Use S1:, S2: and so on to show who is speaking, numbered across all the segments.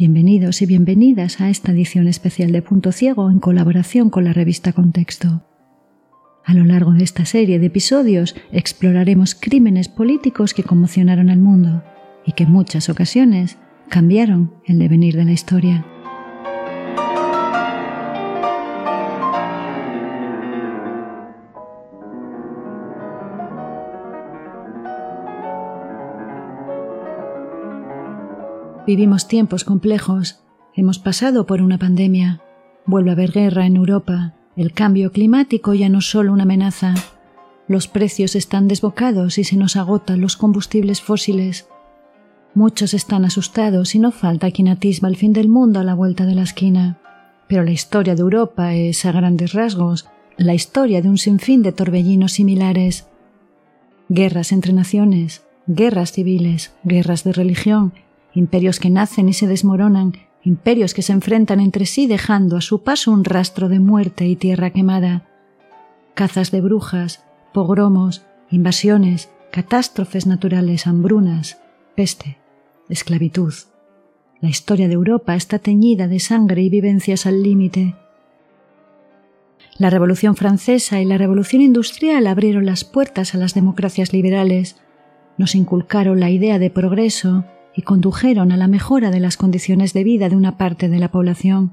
S1: Bienvenidos y bienvenidas a esta edición especial de Punto Ciego en colaboración con la revista Contexto. A lo largo de esta serie de episodios exploraremos crímenes políticos que conmocionaron al mundo y que en muchas ocasiones cambiaron el devenir de la historia. Vivimos tiempos complejos, hemos pasado por una pandemia, vuelve a haber guerra en Europa, el cambio climático ya no es solo una amenaza, los precios están desbocados y se nos agotan los combustibles fósiles. Muchos están asustados y no falta quien atisba el fin del mundo a la vuelta de la esquina. Pero la historia de Europa es, a grandes rasgos, la historia de un sinfín de torbellinos similares. Guerras entre naciones, guerras civiles, guerras de religión, imperios que nacen y se desmoronan, imperios que se enfrentan entre sí dejando a su paso un rastro de muerte y tierra quemada, cazas de brujas, pogromos, invasiones, catástrofes naturales, hambrunas, peste, esclavitud. La historia de Europa está teñida de sangre y vivencias al límite. La Revolución Francesa y la Revolución Industrial abrieron las puertas a las democracias liberales, nos inculcaron la idea de progreso y condujeron a la mejora de las condiciones de vida de una parte de la población.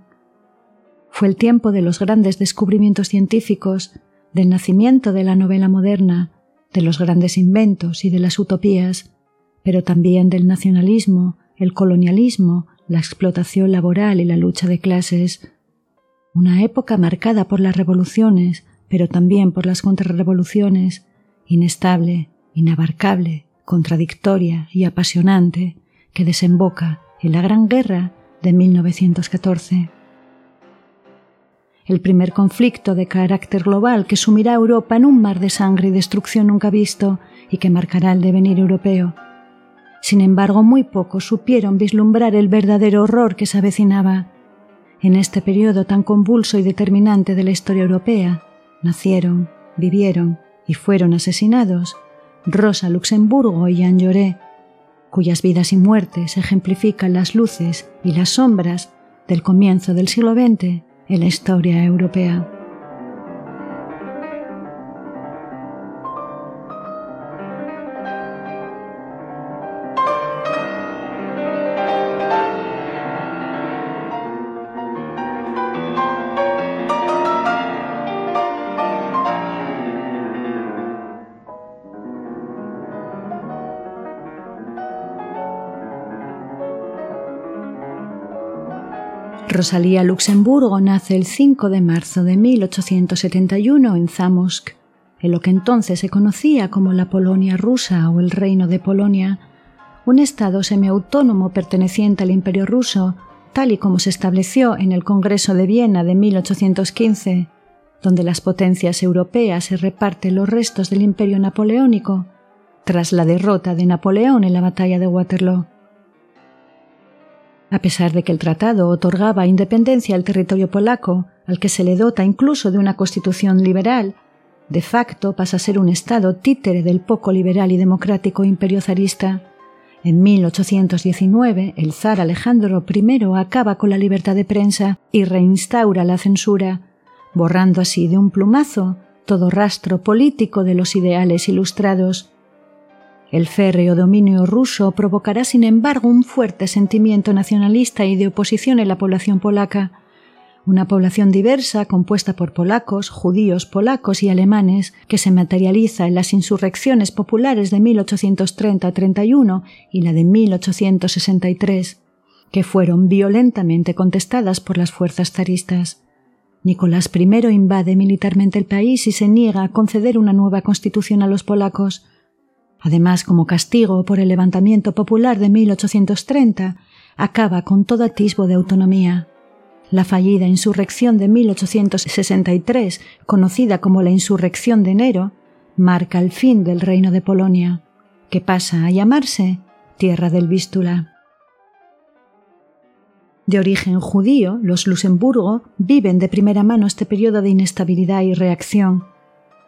S1: Fue el tiempo de los grandes descubrimientos científicos, del nacimiento de la novela moderna, de los grandes inventos y de las utopías, pero también del nacionalismo, el colonialismo, la explotación laboral y la lucha de clases. Una época marcada por las revoluciones, pero también por las contrarrevoluciones, inestable, inabarcable, contradictoria y apasionante, que desemboca en la Gran Guerra de 1914. El primer conflicto de carácter global que sumirá a Europa en un mar de sangre y destrucción nunca visto y que marcará el devenir europeo. Sin embargo, muy pocos supieron vislumbrar el verdadero horror que se avecinaba. En este periodo tan convulso y determinante de la historia europea, nacieron, vivieron y fueron asesinados Rosa Luxemburgo y Jean Lloré, cuyas vidas y muertes ejemplifican las luces y las sombras del comienzo del siglo XX en la historia europea. Rosalía Luxemburgo nace el 5 de marzo de 1871 en Zamosk, en lo que entonces se conocía como la Polonia rusa o el Reino de Polonia, un estado semiautónomo perteneciente al Imperio ruso, tal y como se estableció en el Congreso de Viena de 1815, donde las potencias europeas se reparten los restos del Imperio napoleónico tras la derrota de Napoleón en la batalla de Waterloo. A pesar de que el tratado otorgaba independencia al territorio polaco, al que se le dota incluso de una constitución liberal, de facto pasa a ser un Estado títere del poco liberal y democrático imperio zarista. En 1819, el zar Alejandro I acaba con la libertad de prensa y reinstaura la censura, borrando así de un plumazo todo rastro político de los ideales ilustrados. El férreo dominio ruso provocará, sin embargo, un fuerte sentimiento nacionalista y de oposición en la población polaca, una población diversa compuesta por polacos, judíos, polacos y alemanes, que se materializa en las insurrecciones populares de 1830-31 y la de 1863, que fueron violentamente contestadas por las fuerzas zaristas. Nicolás I invade militarmente el país y se niega a conceder una nueva constitución a los polacos, Además, como castigo por el levantamiento popular de 1830, acaba con todo atisbo de autonomía. La fallida insurrección de 1863, conocida como la Insurrección de Enero, marca el fin del reino de Polonia, que pasa a llamarse Tierra del Vístula. De origen judío, los Luxemburgo viven de primera mano este periodo de inestabilidad y reacción.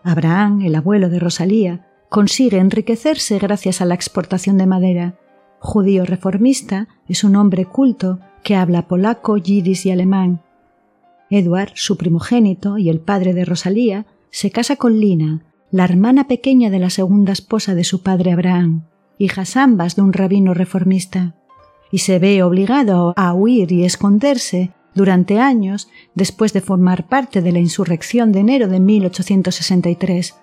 S1: Abraham, el abuelo de Rosalía, consigue enriquecerse gracias a la exportación de madera. Judío reformista, es un hombre culto que habla polaco, yidis y alemán. Edward, su primogénito y el padre de Rosalía, se casa con Lina, la hermana pequeña de la segunda esposa de su padre Abraham, hijas ambas de un rabino reformista y se ve obligado a huir y esconderse durante años después de formar parte de la insurrección de enero de 1863.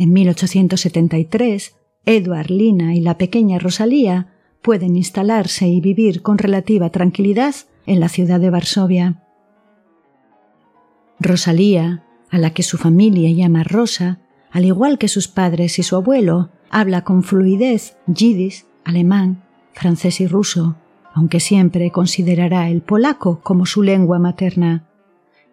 S1: En 1873, Edward Lina y la pequeña Rosalía pueden instalarse y vivir con relativa tranquilidad en la ciudad de Varsovia. Rosalía, a la que su familia llama Rosa, al igual que sus padres y su abuelo, habla con fluidez yiddish, alemán, francés y ruso, aunque siempre considerará el polaco como su lengua materna.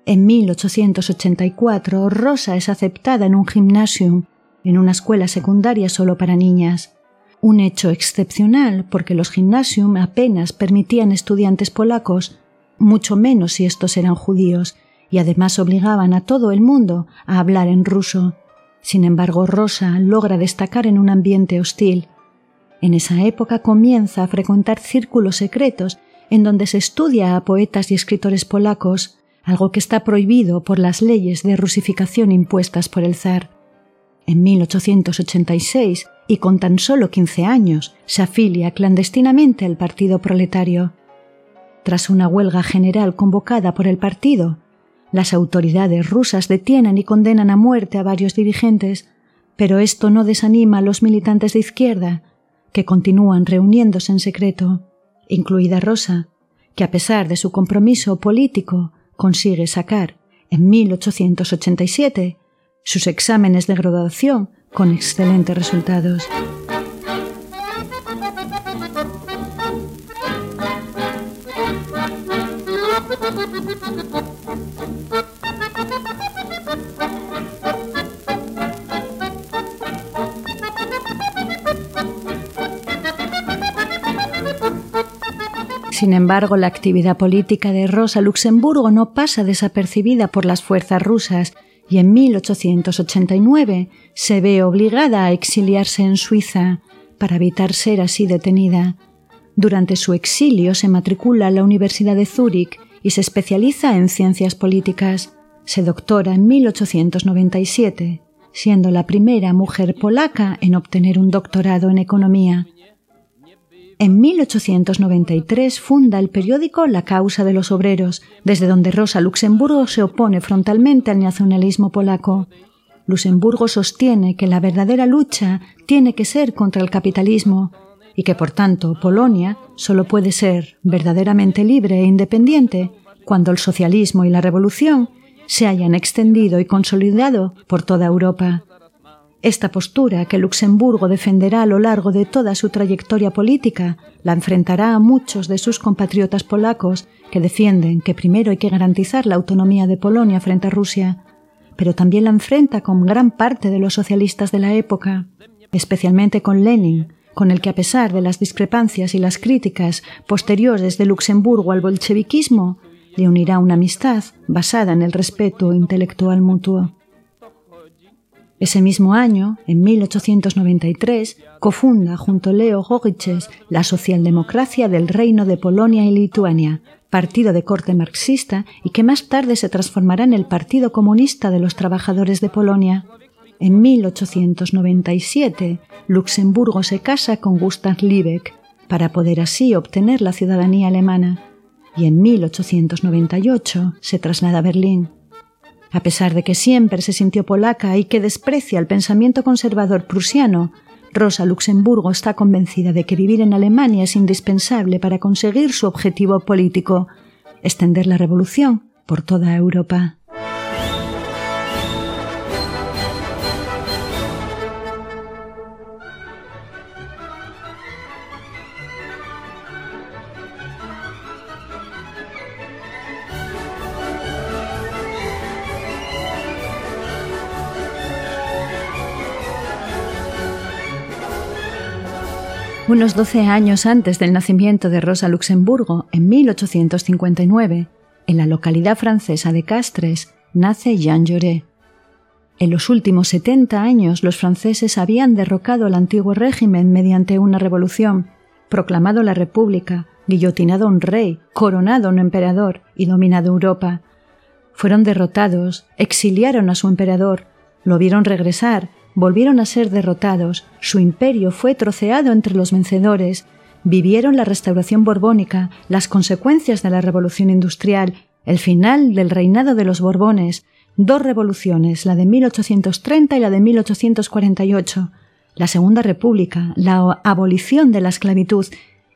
S1: En 1884, Rosa es aceptada en un gymnasium, en una escuela secundaria solo para niñas. Un hecho excepcional porque los gymnasium apenas permitían estudiantes polacos, mucho menos si estos eran judíos, y además obligaban a todo el mundo a hablar en ruso. Sin embargo, Rosa logra destacar en un ambiente hostil, en esa época comienza a frecuentar círculos secretos en donde se estudia a poetas y escritores polacos, algo que está prohibido por las leyes de rusificación impuestas por el zar. En 1886, y con tan solo 15 años, se afilia clandestinamente al Partido Proletario. Tras una huelga general convocada por el partido, las autoridades rusas detienen y condenan a muerte a varios dirigentes, pero esto no desanima a los militantes de izquierda, que continúan reuniéndose en secreto, incluida Rosa, que a pesar de su compromiso político consigue sacar en 1887 sus exámenes de graduación con excelentes resultados. Sin embargo, la actividad política de Rosa Luxemburgo no pasa desapercibida por las fuerzas rusas y en 1889 se ve obligada a exiliarse en Suiza para evitar ser así detenida. Durante su exilio se matricula en la Universidad de Zúrich y se especializa en ciencias políticas. Se doctora en 1897, siendo la primera mujer polaca en obtener un doctorado en economía. En 1893 funda el periódico La Causa de los Obreros, desde donde Rosa Luxemburgo se opone frontalmente al nacionalismo polaco. Luxemburgo sostiene que la verdadera lucha tiene que ser contra el capitalismo y que por tanto Polonia solo puede ser verdaderamente libre e independiente cuando el socialismo y la revolución se hayan extendido y consolidado por toda Europa. Esta postura, que Luxemburgo defenderá a lo largo de toda su trayectoria política, la enfrentará a muchos de sus compatriotas polacos que defienden que primero hay que garantizar la autonomía de Polonia frente a Rusia, pero también la enfrenta con gran parte de los socialistas de la época, especialmente con Lenin, con el que a pesar de las discrepancias y las críticas posteriores de Luxemburgo al bolcheviquismo, le unirá una amistad basada en el respeto intelectual mutuo. Ese mismo año, en 1893, cofunda junto a Leo Gogiches la Socialdemocracia del Reino de Polonia y Lituania, partido de corte marxista y que más tarde se transformará en el Partido Comunista de los Trabajadores de Polonia. En 1897, Luxemburgo se casa con Gustav Liebeck para poder así obtener la ciudadanía alemana y en 1898 se traslada a Berlín. A pesar de que siempre se sintió polaca y que desprecia el pensamiento conservador prusiano, Rosa Luxemburgo está convencida de que vivir en Alemania es indispensable para conseguir su objetivo político, extender la revolución por toda Europa. Unos 12 años antes del nacimiento de Rosa Luxemburgo, en 1859, en la localidad francesa de Castres, nace Jean Jaurès. En los últimos 70 años los franceses habían derrocado al antiguo régimen mediante una revolución, proclamado la República, guillotinado un rey, coronado un emperador y dominado Europa. Fueron derrotados, exiliaron a su emperador, lo vieron regresar, volvieron a ser derrotados, su imperio fue troceado entre los vencedores, vivieron la restauración borbónica, las consecuencias de la revolución industrial, el final del reinado de los Borbones, dos revoluciones, la de 1830 y la de 1848, la Segunda República, la abolición de la esclavitud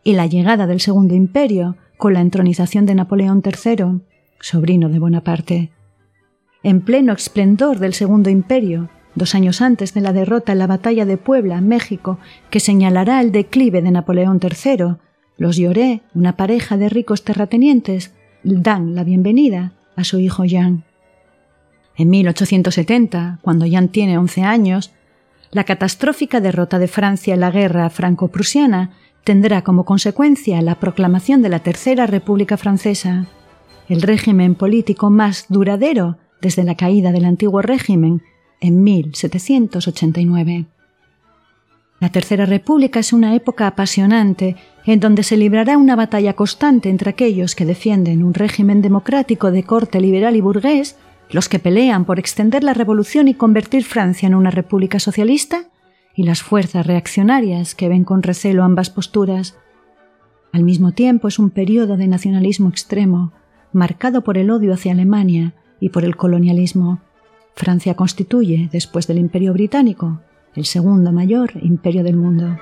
S1: y la llegada del Segundo Imperio con la entronización de Napoleón III, sobrino de Bonaparte. En pleno esplendor del Segundo Imperio, dos años antes de la derrota en la batalla de Puebla, México, que señalará el declive de Napoleón III, los Lloré, una pareja de ricos terratenientes, dan la bienvenida a su hijo Jean. En 1870, cuando Jean tiene 11 años, la catastrófica derrota de Francia en la guerra franco-prusiana tendrá como consecuencia la proclamación de la Tercera República Francesa, el régimen político más duradero desde la caída del antiguo régimen en 1789. La Tercera República es una época apasionante en donde se librará una batalla constante entre aquellos que defienden un régimen democrático de corte liberal y burgués, los que pelean por extender la revolución y convertir Francia en una república socialista, y las fuerzas reaccionarias que ven con recelo ambas posturas. Al mismo tiempo es un periodo de nacionalismo extremo, marcado por el odio hacia Alemania y por el colonialismo. Francia constituye, después del Imperio Británico, el segundo mayor imperio del mundo.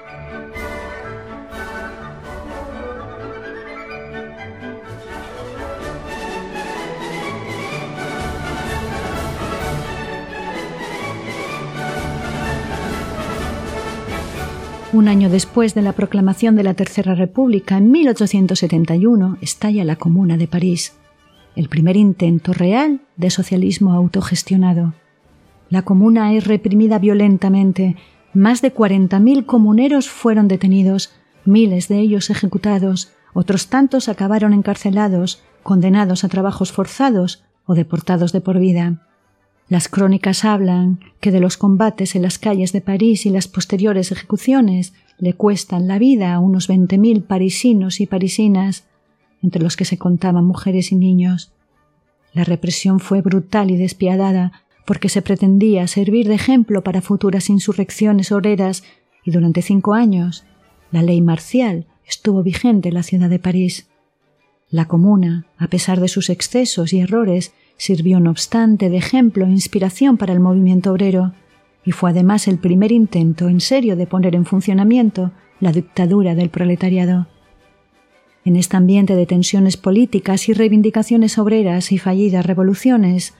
S1: Un año después de la proclamación de la Tercera República, en 1871, estalla la Comuna de París, el primer intento real de socialismo autogestionado. La comuna es reprimida violentamente. Más de 40.000 comuneros fueron detenidos, miles de ellos ejecutados, otros tantos acabaron encarcelados, condenados a trabajos forzados o deportados de por vida. Las crónicas hablan que de los combates en las calles de París y las posteriores ejecuciones le cuestan la vida a unos 20.000 parisinos y parisinas, entre los que se contaban mujeres y niños. La represión fue brutal y despiadada, porque se pretendía servir de ejemplo para futuras insurrecciones obreras y durante cinco años la ley marcial estuvo vigente en la ciudad de París. La comuna, a pesar de sus excesos y errores, sirvió no obstante de ejemplo e inspiración para el movimiento obrero y fue además el primer intento en serio de poner en funcionamiento la dictadura del proletariado. En este ambiente de tensiones políticas y reivindicaciones obreras y fallidas revoluciones,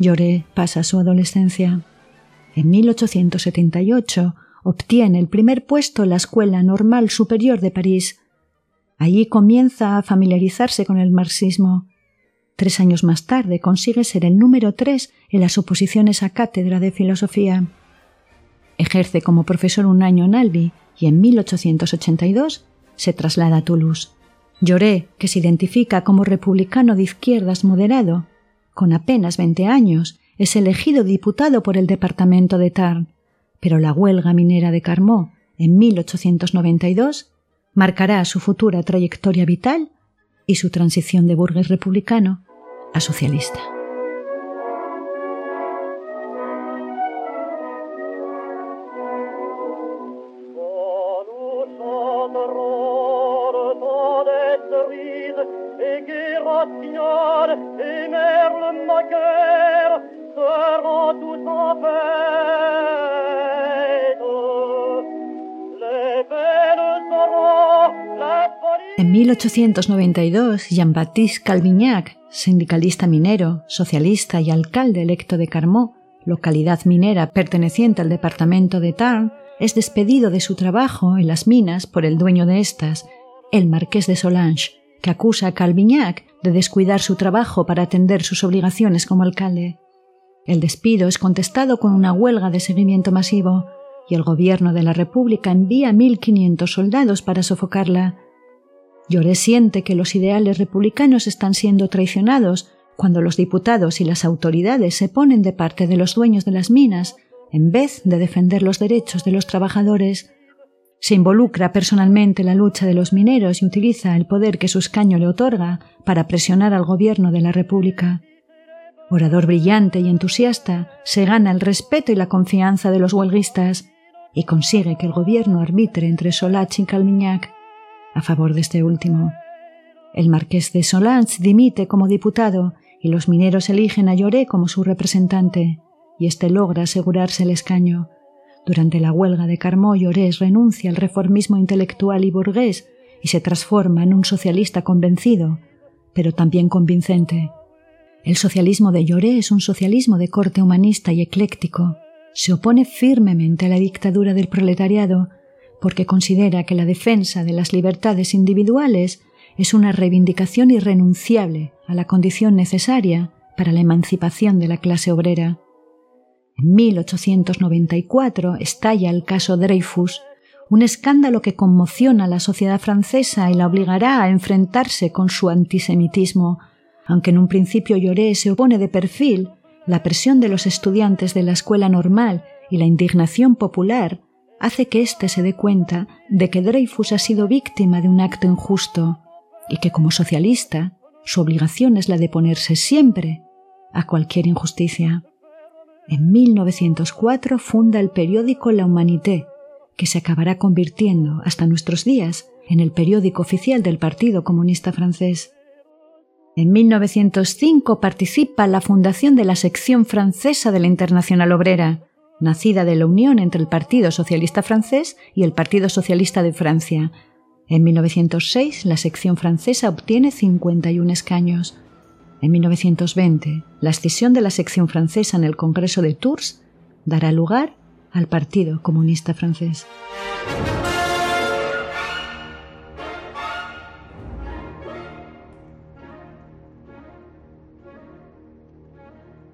S1: Lloré pasa su adolescencia. En 1878 obtiene el primer puesto en la Escuela Normal Superior de París. Allí comienza a familiarizarse con el marxismo. Tres años más tarde consigue ser el número tres en las oposiciones a cátedra de filosofía. Ejerce como profesor un año en Albi y en 1882 se traslada a Toulouse. Lloré, que se identifica como republicano de izquierdas moderado, con apenas veinte años, es elegido diputado por el departamento de Tarn, pero la huelga minera de Carmó en 1892 marcará su futura trayectoria vital y su transición de burgués republicano a socialista. En 1892, Jean-Baptiste Calvignac, sindicalista minero, socialista y alcalde electo de Carmó, localidad minera perteneciente al departamento de Tarn, es despedido de su trabajo en las minas por el dueño de estas, el marqués de Solange, que acusa a Calvignac de descuidar su trabajo para atender sus obligaciones como alcalde. El despido es contestado con una huelga de seguimiento masivo. y el gobierno de la República envía 1.500 soldados para sofocarla. Lloré siente que los ideales republicanos están siendo traicionados cuando los diputados y las autoridades se ponen de parte de los dueños de las minas en vez de defender los derechos de los trabajadores. Se involucra personalmente en la lucha de los mineros y utiliza el poder que su escaño le otorga para presionar al gobierno de la República. Orador brillante y entusiasta, se gana el respeto y la confianza de los huelguistas y consigue que el gobierno arbitre entre Solach y Calmiñac a favor de este último. El marqués de Solans dimite como diputado y los mineros eligen a Lloré como su representante, y éste logra asegurarse el escaño. Durante la huelga de Carmó, Llorés renuncia al reformismo intelectual y burgués y se transforma en un socialista convencido, pero también convincente. El socialismo de Lloré es un socialismo de corte humanista y ecléctico. Se opone firmemente a la dictadura del proletariado porque considera que la defensa de las libertades individuales es una reivindicación irrenunciable a la condición necesaria para la emancipación de la clase obrera. En 1894 estalla el caso Dreyfus, un escándalo que conmociona a la sociedad francesa y la obligará a enfrentarse con su antisemitismo. Aunque en un principio Lloré se opone de perfil, la presión de los estudiantes de la escuela normal y la indignación popular hace que éste se dé cuenta de que Dreyfus ha sido víctima de un acto injusto y que como socialista su obligación es la de ponerse siempre a cualquier injusticia. En 1904 funda el periódico La Humanité, que se acabará convirtiendo hasta nuestros días en el periódico oficial del Partido Comunista francés. En 1905 participa la fundación de la sección francesa de la Internacional Obrera, nacida de la unión entre el Partido Socialista francés y el Partido Socialista de Francia, en 1906 la sección francesa obtiene 51 escaños. En 1920 la escisión de la sección francesa en el Congreso de Tours dará lugar al Partido Comunista francés.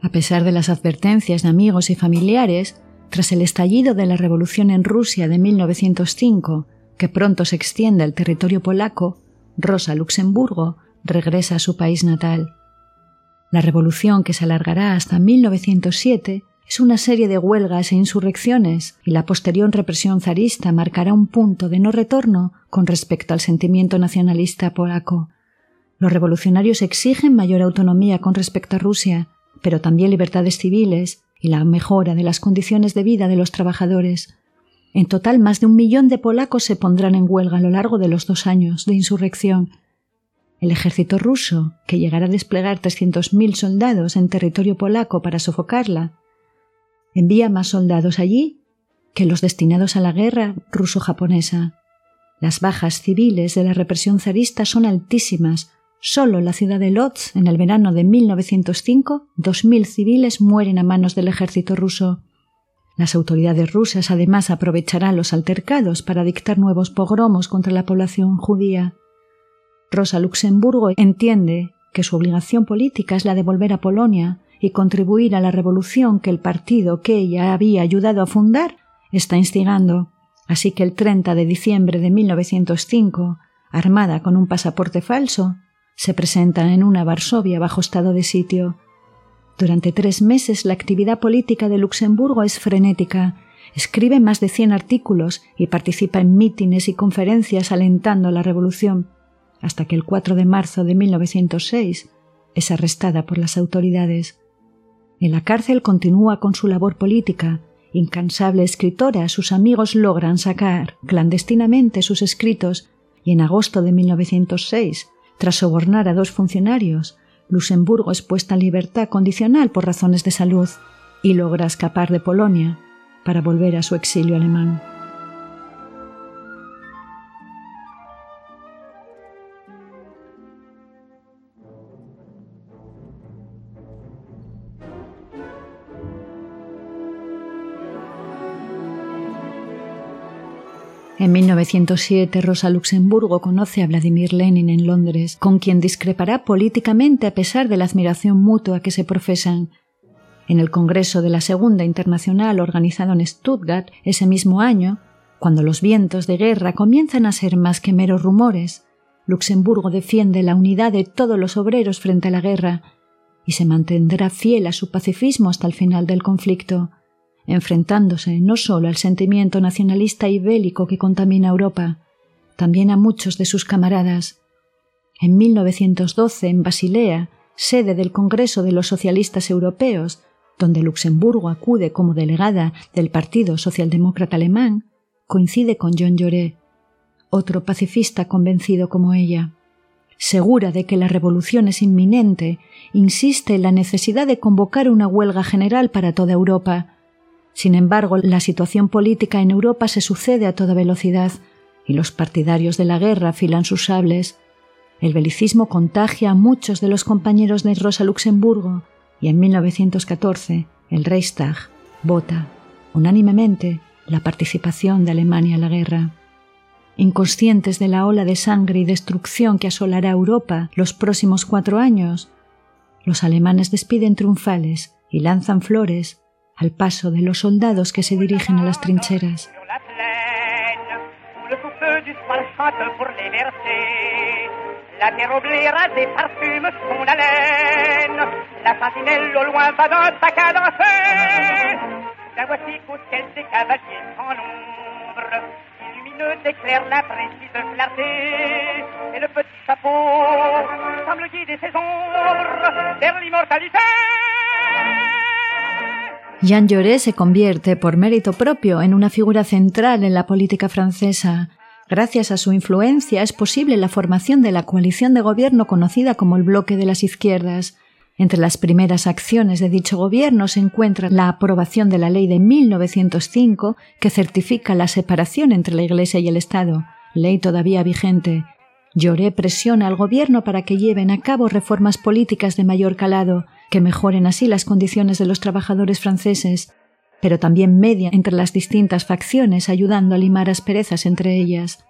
S1: A pesar de las advertencias de amigos y familiares, tras el estallido de la revolución en Rusia de 1905 que pronto se extiende al territorio polaco, Rosa Luxemburgo regresa a su país natal. La revolución, que se alargará hasta 1907, es una serie de huelgas e insurrecciones y la posterior represión zarista marcará un punto de no retorno con respecto al sentimiento nacionalista polaco. Los revolucionarios exigen mayor autonomía con respecto a Rusia, pero también libertades civiles y la mejora de las condiciones de vida de los trabajadores, en total, más de un millón de polacos se pondrán en huelga a lo largo de los dos años de insurrección. El ejército ruso, que llegará a desplegar 300.000 soldados en territorio polaco para sofocarla, envía más soldados allí que los destinados a la guerra ruso-japonesa. Las bajas civiles de la represión zarista son altísimas. Solo en la ciudad de Lodz, en el verano de 1905, 2.000 civiles mueren a manos del ejército ruso. Las autoridades rusas además aprovecharán los altercados para dictar nuevos pogromos contra la población judía. Rosa Luxemburgo entiende que su obligación política es la de volver a Polonia y contribuir a la revolución que el partido que ella había ayudado a fundar está instigando. Así que el 30 de diciembre de 1905, armada con un pasaporte falso, se presenta en una Varsovia bajo estado de sitio durante tres meses la actividad política de Luxemburgo es frenética. Escribe más de cien artículos y participa en mítines y conferencias alentando la revolución, hasta que el 4 de marzo de 1906 es arrestada por las autoridades. En la cárcel continúa con su labor política. Incansable escritora, sus amigos logran sacar clandestinamente sus escritos y en agosto de 1906, tras sobornar a dos funcionarios, Luxemburgo es puesta en libertad condicional por razones de salud y logra escapar de Polonia para volver a su exilio alemán. En 1907, Rosa Luxemburgo conoce a Vladimir Lenin en Londres, con quien discrepará políticamente a pesar de la admiración mutua que se profesan. En el Congreso de la Segunda Internacional organizado en Stuttgart ese mismo año, cuando los vientos de guerra comienzan a ser más que meros rumores, Luxemburgo defiende la unidad de todos los obreros frente a la guerra y se mantendrá fiel a su pacifismo hasta el final del conflicto, enfrentándose no solo al sentimiento nacionalista y bélico que contamina Europa, también a muchos de sus camaradas. En 1912, en Basilea, sede del Congreso de los Socialistas Europeos, donde Luxemburgo acude como delegada del Partido Socialdemócrata Alemán, coincide con John Lloré, otro pacifista convencido como ella. Segura de que la revolución es inminente, insiste en la necesidad de convocar una huelga general para toda Europa. Sin embargo, la situación política en Europa se sucede a toda velocidad y los partidarios de la guerra afilan sus sables. El belicismo contagia a muchos de los compañeros de Rosa Luxemburgo y en 1914 el Reichstag vota unánimemente la participación de Alemania en la guerra. Inconscientes de la ola de sangre y destrucción que asolará Europa los próximos cuatro años, los alemanes despiden triunfales y lanzan flores al paso de los soldados que se dirigen a las trincheras. La terre oubliera des parfumes son haleine. La sentinelle au loin va dans sa cadence. La voici ciel des cavaliers sans nombre. Lumineux éclaire l'imprécise clarté. Et le petit chapeau semble guider ses ombres vers l'immortalité. Jean Jaurès se convierte, por mérito propio, en una figura central en la política francesa. Gracias a su influencia es posible la formación de la coalición de gobierno conocida como el Bloque de las Izquierdas. Entre las primeras acciones de dicho gobierno se encuentra la aprobación de la ley de 1905 que certifica la separación entre la Iglesia y el Estado, ley todavía vigente. Lloré presiona al gobierno para que lleven a cabo reformas políticas de mayor calado, que mejoren así las condiciones de los trabajadores franceses, pero también media entre las distintas facciones ayudando a limar asperezas entre ellas.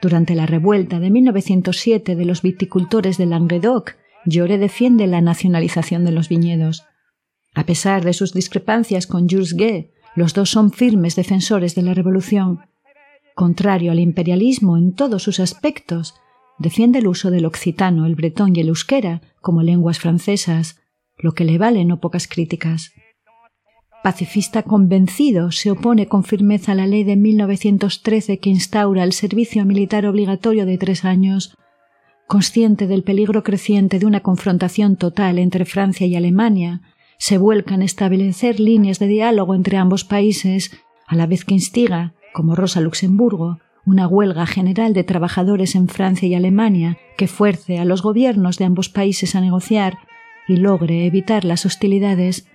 S1: Durante la revuelta de 1907 de los viticultores de Languedoc, Lloré defiende la nacionalización de los viñedos. A pesar de sus discrepancias con Jules Gué, los dos son firmes defensores de la revolución. Contrario al imperialismo en todos sus aspectos, defiende el uso del occitano, el bretón y el euskera como lenguas francesas, lo que le vale no pocas críticas. Pacifista convencido, se opone con firmeza a la ley de 1913 que instaura el servicio militar obligatorio de tres años. Consciente del peligro creciente de una confrontación total entre Francia y Alemania, se vuelca en establecer líneas de diálogo entre ambos países, a la vez que instiga, como Rosa Luxemburgo, una huelga general de trabajadores en Francia y Alemania que fuerce a los gobiernos de ambos países a negociar y logre evitar las hostilidades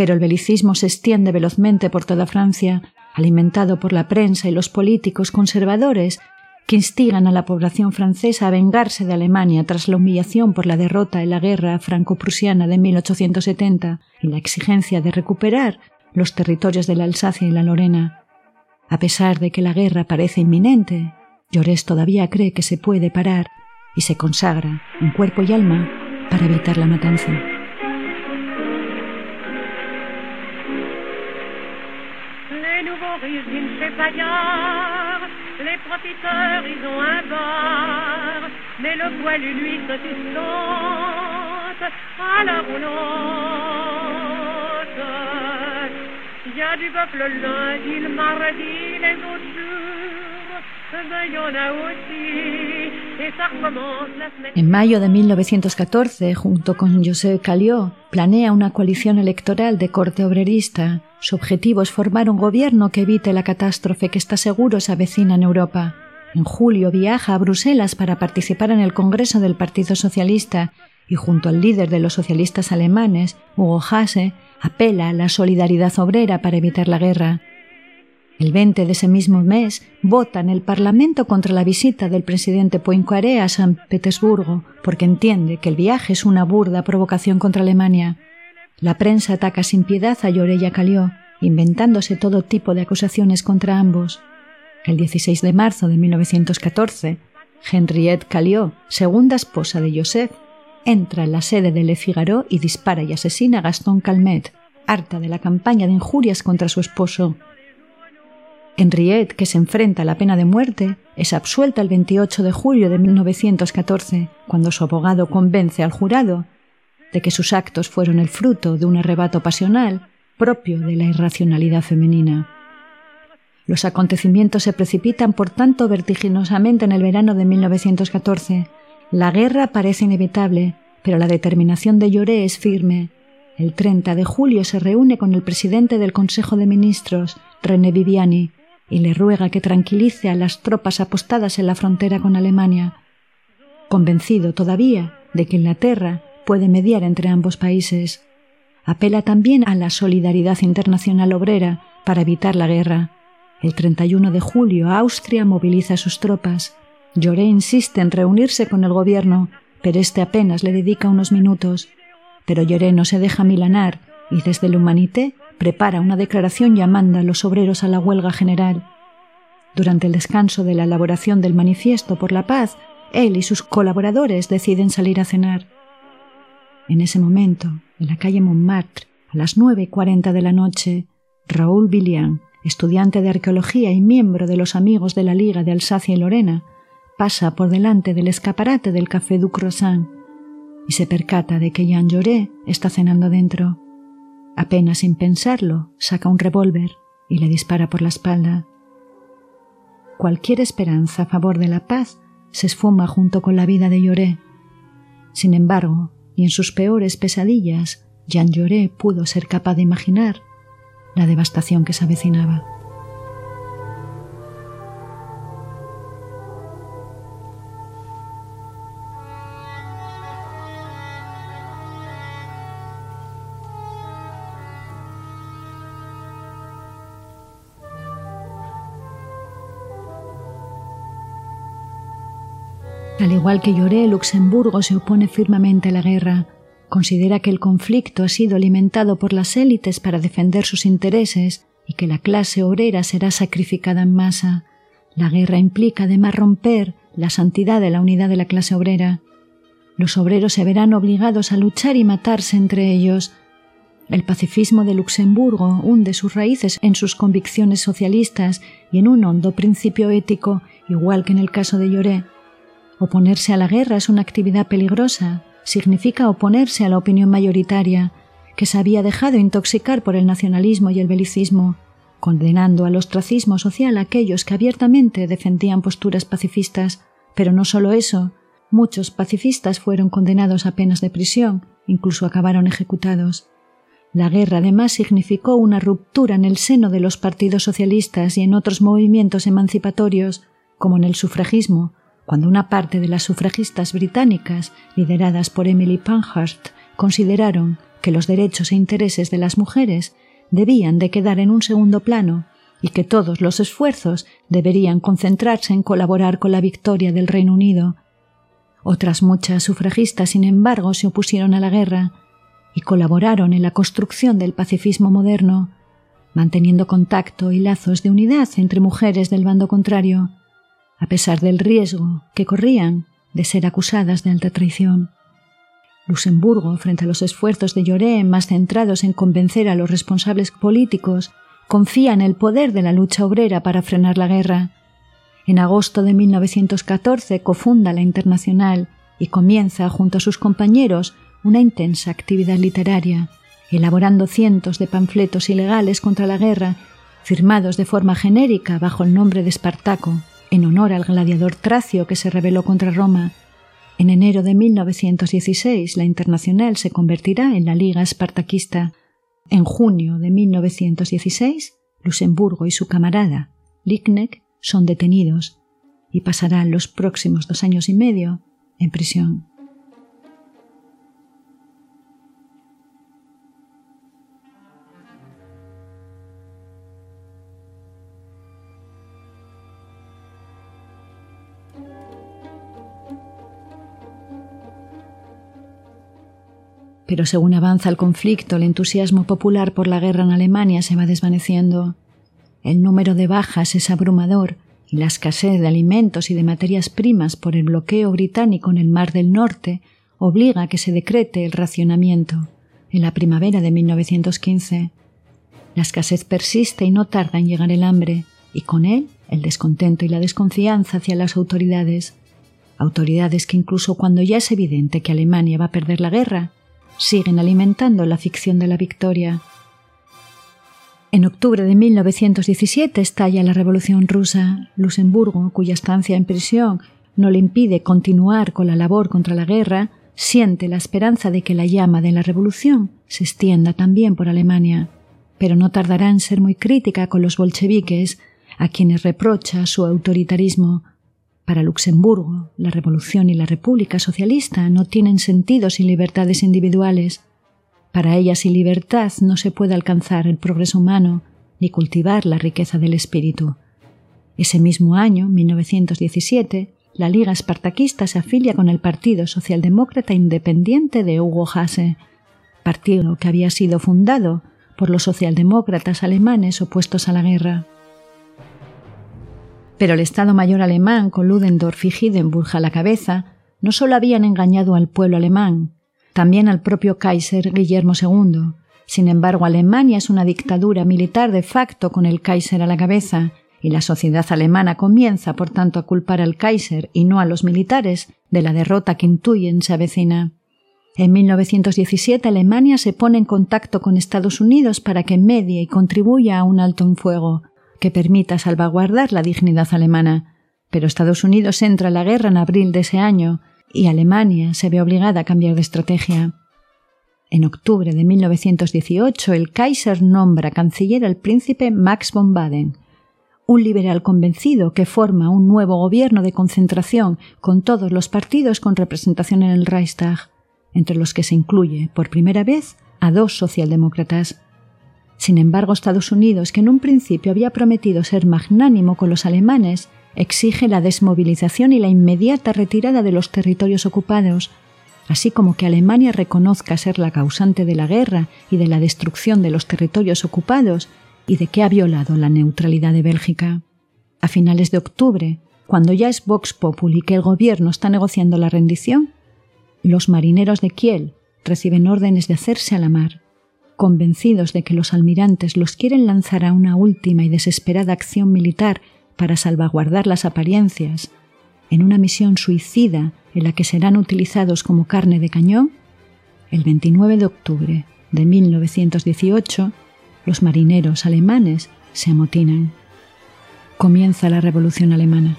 S1: pero el belicismo se extiende velozmente por toda Francia, alimentado por la prensa y los políticos conservadores que instigan a la población francesa a vengarse de Alemania tras la humillación por la derrota en la guerra franco-prusiana de 1870 y la exigencia de recuperar los territorios de la Alsacia y la Lorena. A pesar de que la guerra parece inminente, Llorés todavía cree que se puede parar y se consagra en cuerpo y alma para evitar la matanza.
S2: régime chez Paillard. Les profiteurs, ils ont un bar, mais le poilu, lui, se suspente à la roulotte. Il y a du bœuf le lundi, le mardi, les autres jours, en
S1: mayo de 1914, junto con José Calió, planea una coalición electoral de corte obrerista. Su objetivo es formar un gobierno que evite la catástrofe que está seguro se avecina en Europa. En julio viaja a Bruselas para participar en el Congreso del Partido Socialista y junto al líder de los socialistas alemanes, Hugo Hase, apela a la solidaridad obrera para evitar la guerra. El 20 de ese mismo mes vota en el Parlamento contra la visita del presidente Poincaré a San Petersburgo, porque entiende que el viaje es una burda provocación contra Alemania. La prensa ataca sin piedad a Lloré y a Calió, inventándose todo tipo de acusaciones contra ambos. El 16 de marzo de 1914, Henriette Calió, segunda esposa de Joseph, entra en la sede de Le Figaro y dispara y asesina a Gaston Calmet, harta de la campaña de injurias contra su esposo. Henriette, que se enfrenta a la pena de muerte, es absuelta el 28 de julio de 1914, cuando su abogado convence al jurado de que sus actos fueron el fruto de un arrebato pasional propio de la irracionalidad femenina. Los acontecimientos se precipitan, por tanto, vertiginosamente en el verano de 1914. La guerra parece inevitable, pero la determinación de Lloré es firme. El 30 de julio se reúne con el presidente del Consejo de Ministros, René Viviani, y le ruega que tranquilice a las tropas apostadas en la frontera con Alemania. Convencido todavía de que Inglaterra puede mediar entre ambos países, apela también a la solidaridad internacional obrera para evitar la guerra. El 31 de julio Austria moviliza sus tropas. Lloré insiste en reunirse con el gobierno, pero este apenas le dedica unos minutos. Pero Lloré no se deja milanar y desde el Humanité prepara una declaración llamando a los obreros a la huelga general. Durante el descanso de la elaboración del manifiesto por la paz, él y sus colaboradores deciden salir a cenar. En ese momento, en la calle Montmartre, a las nueve y cuarenta de la noche, Raúl Villian, estudiante de arqueología y miembro de los amigos de la Liga de Alsacia y Lorena, pasa por delante del escaparate del Café du Croissant y se percata de que Jean Lloré está cenando dentro. Apenas sin pensarlo, saca un revólver y le dispara por la espalda. Cualquier esperanza a favor de la paz se esfuma junto con la vida de Lloré. Sin embargo, y en sus peores pesadillas, Jean Lloré pudo ser capaz de imaginar la devastación que se avecinaba. Igual que Lloré, Luxemburgo se opone firmemente a la guerra. Considera que el conflicto ha sido alimentado por las élites para defender sus intereses y que la clase obrera será sacrificada en masa. La guerra implica además romper la santidad de la unidad de la clase obrera. Los obreros se verán obligados a luchar y matarse entre ellos. El pacifismo de Luxemburgo hunde sus raíces en sus convicciones socialistas y en un hondo principio ético, igual que en el caso de Lloré. Oponerse a la guerra es una actividad peligrosa, significa oponerse a la opinión mayoritaria, que se había dejado intoxicar por el nacionalismo y el belicismo, condenando al ostracismo social a aquellos que abiertamente defendían posturas pacifistas. Pero no solo eso, muchos pacifistas fueron condenados a penas de prisión, incluso acabaron ejecutados. La guerra además significó una ruptura en el seno de los partidos socialistas y en otros movimientos emancipatorios, como en el sufragismo, cuando una parte de las sufragistas británicas, lideradas por Emily Pankhurst, consideraron que los derechos e intereses de las mujeres debían de quedar en un segundo plano y que todos los esfuerzos deberían concentrarse en colaborar con la victoria del Reino Unido. Otras muchas sufragistas, sin embargo, se opusieron a la guerra y colaboraron en la construcción del pacifismo moderno, manteniendo contacto y lazos de unidad entre mujeres del bando contrario a pesar del riesgo que corrían de ser acusadas de alta traición. Luxemburgo, frente a los esfuerzos de Lloré más centrados en convencer a los responsables políticos, confía en el poder de la lucha obrera para frenar la guerra. En agosto de 1914 cofunda la Internacional y comienza, junto a sus compañeros, una intensa actividad literaria, elaborando cientos de panfletos ilegales contra la guerra, firmados de forma genérica bajo el nombre de Espartaco en honor al gladiador Tracio que se rebeló contra Roma. En enero de 1916 la Internacional se convertirá en la Liga Espartaquista. En junio de 1916 Luxemburgo y su camarada Lickneck son detenidos y pasarán los próximos dos años y medio en prisión. Pero según avanza el conflicto, el entusiasmo popular por la guerra en Alemania se va desvaneciendo. El número de bajas es abrumador y la escasez de alimentos y de materias primas por el bloqueo británico en el Mar del Norte obliga a que se decrete el racionamiento. en la primavera de 1915. La escasez persiste y no tarda en llegar el hambre, y con él el descontento y la desconfianza hacia las autoridades. Autoridades que incluso cuando ya es evidente que Alemania va a perder la guerra, siguen alimentando la ficción de la victoria. En octubre de 1917 estalla la Revolución rusa. Luxemburgo, cuya estancia en prisión no le impide continuar con la labor contra la guerra, siente la esperanza de que la llama de la revolución se extienda también por Alemania. Pero no tardará en ser muy crítica con los bolcheviques, a quienes reprocha su autoritarismo. Para Luxemburgo, la revolución y la república socialista no tienen sentido sin libertades individuales. Para ella sin libertad no se puede alcanzar el progreso humano ni cultivar la riqueza del espíritu. Ese mismo año, 1917, la Liga Espartaquista se afilia con el Partido Socialdemócrata Independiente de Hugo Hasse, partido que había sido fundado por los socialdemócratas alemanes opuestos a la guerra. Pero el Estado Mayor alemán, con Ludendorff y Hindenburg a la cabeza, no solo habían engañado al pueblo alemán, también al propio Kaiser Guillermo II. Sin embargo, Alemania es una dictadura militar de facto con el Kaiser a la cabeza, y la sociedad alemana comienza, por tanto, a culpar al Kaiser y no a los militares de la derrota que intuyen se avecina. En 1917 Alemania se pone en contacto con Estados Unidos para que medie y contribuya a un alto en fuego que permita salvaguardar la dignidad alemana. Pero Estados Unidos entra a la guerra en abril de ese año y Alemania se ve obligada a cambiar de estrategia. En octubre de 1918, el Kaiser nombra canciller al príncipe Max von Baden, un liberal convencido que forma un nuevo gobierno de concentración con todos los partidos con representación en el Reichstag, entre los que se incluye, por primera vez, a dos socialdemócratas. Sin embargo, Estados Unidos, que en un principio había prometido ser magnánimo con los alemanes, exige la desmovilización y la inmediata retirada de los territorios ocupados, así como que Alemania reconozca ser la causante de la guerra y de la destrucción de los territorios ocupados y de que ha violado la neutralidad de Bélgica. A finales de octubre, cuando ya es Vox Populi que el gobierno está negociando la rendición, los marineros de Kiel reciben órdenes de hacerse a la mar, convencidos de que los almirantes los quieren lanzar a una última y desesperada acción militar para salvaguardar las apariencias, en una misión suicida en la que serán utilizados como carne de cañón, el 29 de octubre de 1918, los marineros alemanes se amotinan. Comienza la Revolución Alemana.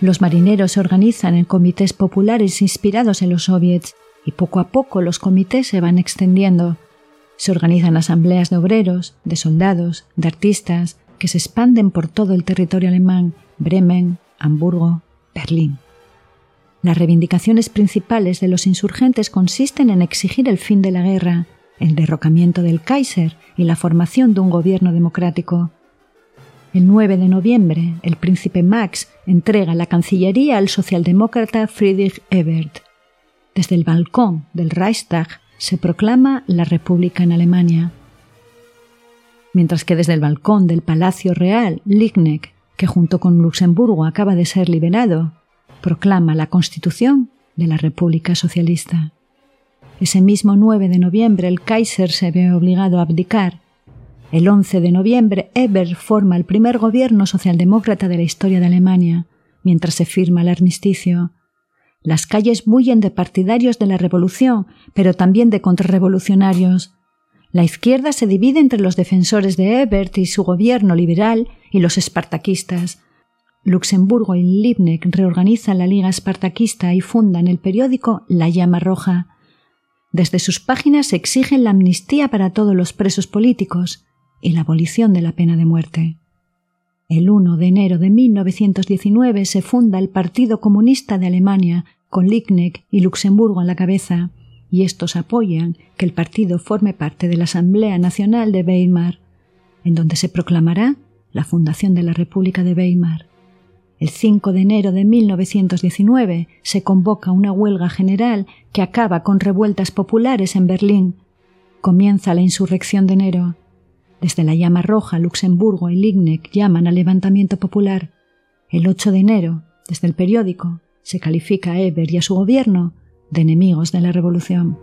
S1: Los marineros se organizan en comités populares inspirados en los soviets y poco a poco los comités se van extendiendo. Se organizan asambleas de obreros, de soldados, de artistas, que se expanden por todo el territorio alemán, Bremen, Hamburgo, Berlín. Las reivindicaciones principales de los insurgentes consisten en exigir el fin de la guerra, el derrocamiento del Kaiser y la formación de un gobierno democrático. El 9 de noviembre, el príncipe Max entrega la Cancillería al socialdemócrata Friedrich Ebert. Desde el balcón del Reichstag se proclama la República en Alemania. Mientras que desde el balcón del Palacio Real, Ligneck, que junto con Luxemburgo acaba de ser liberado, proclama la Constitución de la República Socialista. Ese mismo 9 de noviembre el Kaiser se ve obligado a abdicar el 11 de noviembre, Ebert forma el primer gobierno socialdemócrata de la historia de Alemania, mientras se firma el armisticio. Las calles bullen de partidarios de la revolución, pero también de contrarrevolucionarios. La izquierda se divide entre los defensores de Ebert y su gobierno liberal y los espartaquistas. Luxemburgo y Liebknecht reorganizan la Liga Espartaquista y fundan el periódico La Llama Roja. Desde sus páginas exigen la amnistía para todos los presos políticos y la abolición de la pena de muerte. El 1 de enero de 1919 se funda el Partido Comunista de Alemania con Liebknecht y Luxemburgo a la cabeza, y estos apoyan que el partido forme parte de la Asamblea Nacional de Weimar, en donde se proclamará la fundación de la República de Weimar, El 5 de enero de 1919 se convoca una huelga general que acaba con revueltas populares en Berlín. Comienza la insurrección de enero. Desde la llama roja, Luxemburgo y Lignac llaman al levantamiento popular. El 8 de enero, desde el periódico, se califica a Eber y a su gobierno de enemigos de la revolución.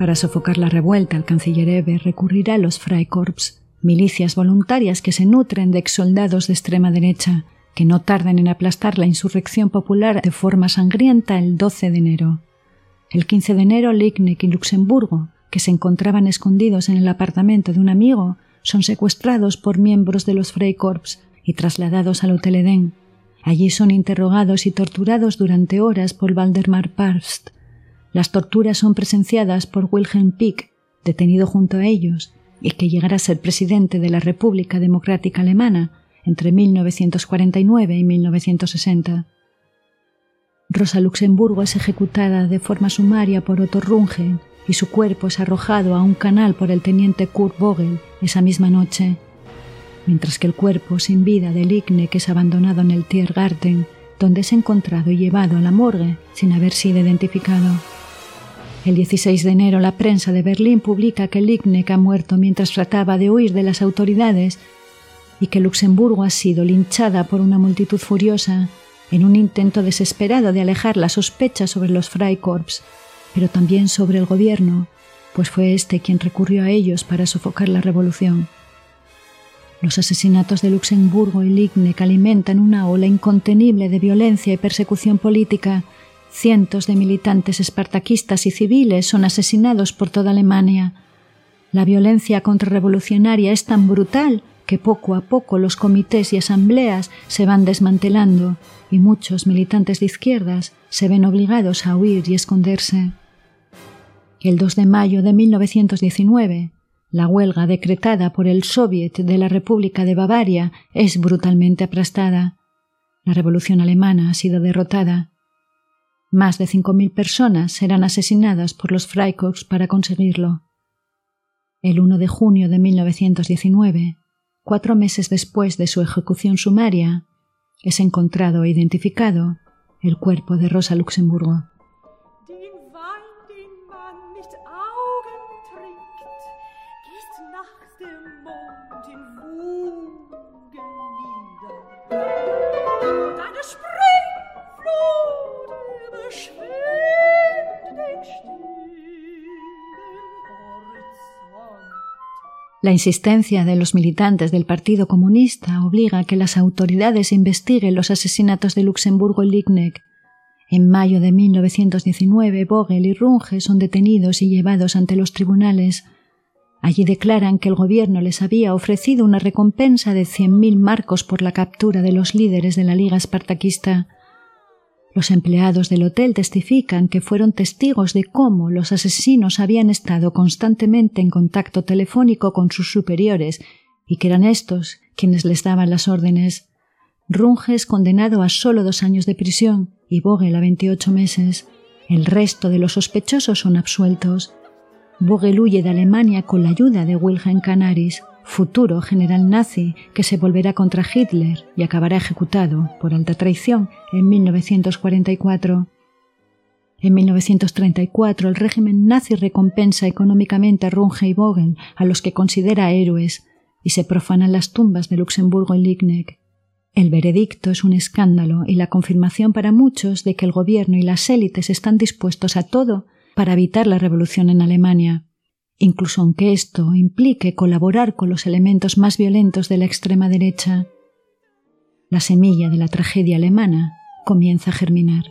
S1: Para sofocar la revuelta, el canciller Eber recurrirá a los Freikorps, milicias voluntarias que se nutren de exsoldados de extrema derecha, que no tarden en aplastar la insurrección popular de forma sangrienta el 12 de enero. El 15 de enero, Licknick y Luxemburgo, que se encontraban escondidos en el apartamento de un amigo, son secuestrados por miembros de los Freikorps y trasladados al Hotel Eden. Allí son interrogados y torturados durante horas por Waldemar Parst, las torturas son presenciadas por Wilhelm Pieck, detenido junto a ellos, y que llegará a ser presidente de la República Democrática Alemana entre 1949 y 1960. Rosa Luxemburgo es ejecutada de forma sumaria por Otto Runge y su cuerpo es arrojado a un canal por el teniente Kurt Vogel esa misma noche, mientras que el cuerpo sin vida de Lickneck es abandonado en el Tiergarten, donde es encontrado y llevado a la morgue sin haber sido identificado. El 16 de enero la prensa de Berlín publica que Lickneck ha muerto mientras trataba de huir de las autoridades y que Luxemburgo ha sido linchada por una multitud furiosa en un intento desesperado de alejar la sospecha sobre los Freikorps, pero también sobre el gobierno, pues fue este quien recurrió a ellos para sofocar la revolución. Los asesinatos de Luxemburgo y Lickneck alimentan una ola incontenible de violencia y persecución política Cientos de militantes espartaquistas y civiles son asesinados por toda Alemania. La violencia contrarrevolucionaria es tan brutal que poco a poco los comités y asambleas se van desmantelando y muchos militantes de izquierdas se ven obligados a huir y esconderse. El 2 de mayo de 1919, la huelga decretada por el Soviet de la República de Bavaria es brutalmente aplastada. La revolución alemana ha sido derrotada más de 5.000 personas serán asesinadas por los Freikorps para conseguirlo. El 1 de junio de 1919, cuatro meses después de su ejecución sumaria, es encontrado e identificado el cuerpo de Rosa Luxemburgo. La insistencia de los militantes del Partido Comunista obliga a que las autoridades investiguen los asesinatos de Luxemburgo y Lickneck. En mayo de 1919, Vogel y Runge son detenidos y llevados ante los tribunales. Allí declaran que el gobierno les había ofrecido una recompensa de cien mil marcos por la captura de los líderes de la Liga Espartaquista. Los empleados del hotel testifican que fueron testigos de cómo los asesinos habían estado constantemente en contacto telefónico con sus superiores y que eran estos quienes les daban las órdenes. Runge es condenado a solo dos años de prisión y Vogel a 28 meses. El resto de los sospechosos son absueltos. Vogel huye de Alemania con la ayuda de Wilhelm Canaris, futuro general nazi que se volverá contra Hitler y acabará ejecutado por alta traición en 1944. En 1934 el régimen nazi recompensa económicamente a Runge y Vogel, a los que considera héroes, y se profanan las tumbas de Luxemburgo y Lickneck. El veredicto es un escándalo y la confirmación para muchos de que el gobierno y las élites están dispuestos a todo para evitar la revolución en Alemania incluso aunque esto implique colaborar con los elementos más violentos de la extrema derecha, la semilla de la tragedia alemana comienza a germinar.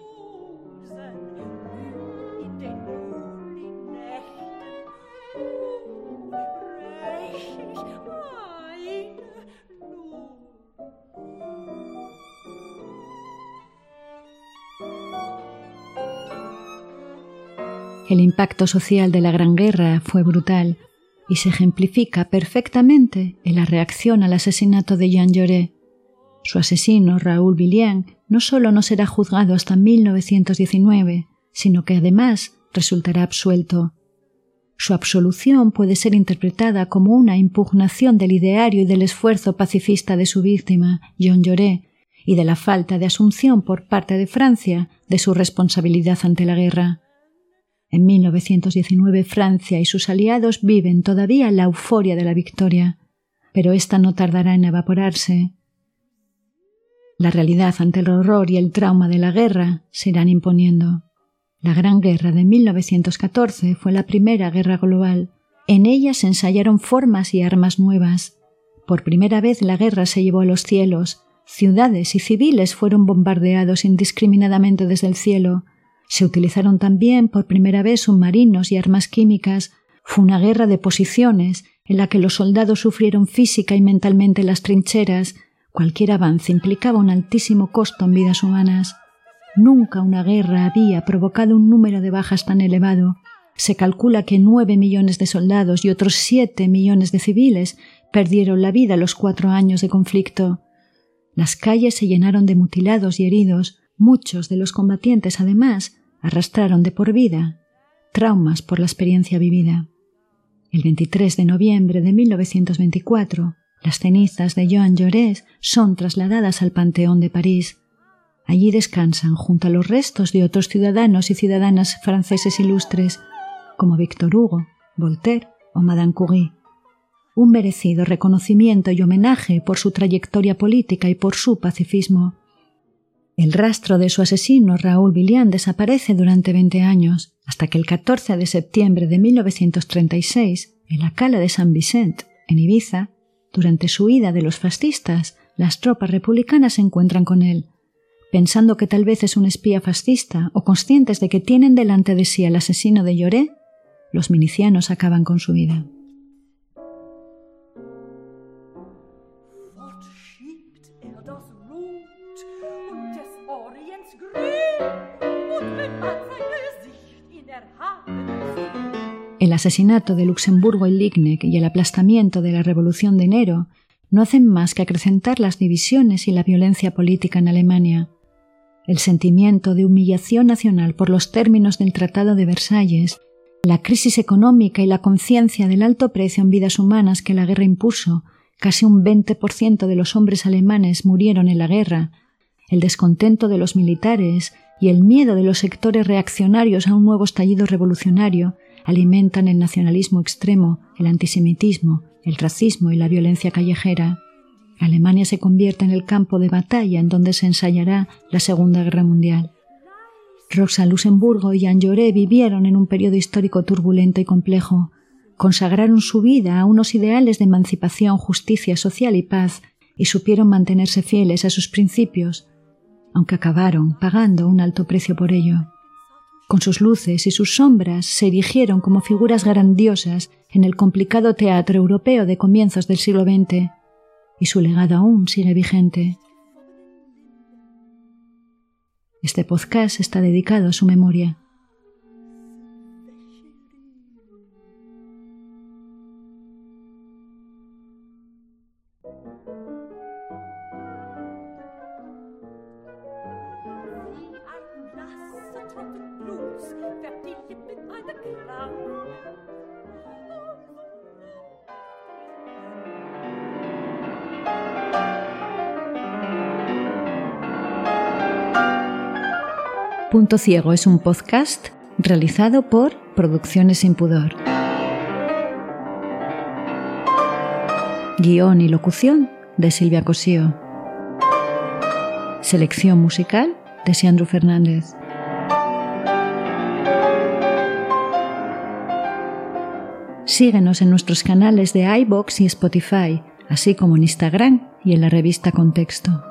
S1: El impacto social de la Gran Guerra fue brutal. y se ejemplifica perfectamente en la reacción al asesinato de Jean Lloré. Su asesino, Raúl Villien, no solo no será juzgado hasta 1919, sino que además resultará absuelto. Su absolución puede ser interpretada como una impugnación del ideario y del esfuerzo pacifista de su víctima, Jean Lloré, y de la falta de asunción por parte de Francia de su responsabilidad ante la guerra. En 1919 Francia y sus aliados viven todavía la euforia de la victoria, pero esta no tardará en evaporarse. La realidad ante el horror y el trauma de la guerra se irán imponiendo. La Gran Guerra de 1914 fue la primera guerra global. En ella se ensayaron formas y armas nuevas. Por primera vez la guerra se llevó a los cielos. Ciudades y civiles fueron bombardeados indiscriminadamente desde el cielo. Se utilizaron también por primera vez submarinos y armas químicas. Fue una guerra de posiciones en la que los soldados sufrieron física y mentalmente las trincheras. Cualquier avance implicaba un altísimo costo en vidas humanas. Nunca una guerra había provocado un número de bajas tan elevado. Se calcula que nueve millones de soldados y otros siete millones de civiles perdieron la vida los cuatro años de conflicto. Las calles se llenaron de mutilados y heridos. Muchos de los combatientes, además, arrastraron de por vida traumas por la experiencia vivida. El 23 de noviembre de 1924, las cenizas de Joan Llorés son trasladadas al Panteón de París. Allí descansan junto a los restos de otros ciudadanos y ciudadanas franceses ilustres, como Victor Hugo, Voltaire o Madame Curie. Un merecido reconocimiento y homenaje por su trayectoria política y por su pacifismo. El rastro de su asesino, Raúl Villian, desaparece durante 20 años, hasta que el 14 de septiembre de 1936, en la cala de San Vicente, en Ibiza, durante su huida de los fascistas, las tropas republicanas se encuentran con él. Pensando que tal vez es un espía fascista o conscientes de que tienen delante de sí al asesino de Lloré, los milicianos acaban con su vida. Asesinato de Luxemburgo y Lignec y el aplastamiento de la Revolución de enero no hacen más que acrecentar las divisiones y la violencia política en Alemania. El sentimiento de humillación nacional por los términos del Tratado de Versalles, la crisis económica y la conciencia del alto precio en vidas humanas que la guerra impuso, casi un 20% de los hombres alemanes murieron en la guerra, el descontento de los militares y el miedo de los sectores reaccionarios a un nuevo estallido revolucionario alimentan el nacionalismo extremo, el antisemitismo, el racismo y la violencia callejera. Alemania se convierte en el campo de batalla en donde se ensayará la Segunda Guerra Mundial. Rosa Luxemburgo y Jean Jaurès vivieron en un periodo histórico turbulento y complejo. Consagraron su vida a unos ideales de emancipación, justicia social y paz y supieron mantenerse fieles a sus principios, aunque acabaron pagando un alto precio por ello. Con sus luces y sus sombras se erigieron como figuras grandiosas en el complicado teatro europeo de comienzos del siglo XX, y su legado aún sigue vigente. Este podcast está dedicado a su memoria. Punto Ciego es un podcast realizado por Producciones Sin Pudor. Guión y locución de Silvia Cosío. Selección musical de Sandro Fernández. Síguenos en nuestros canales de iBox y Spotify, así como en Instagram y en la revista Contexto.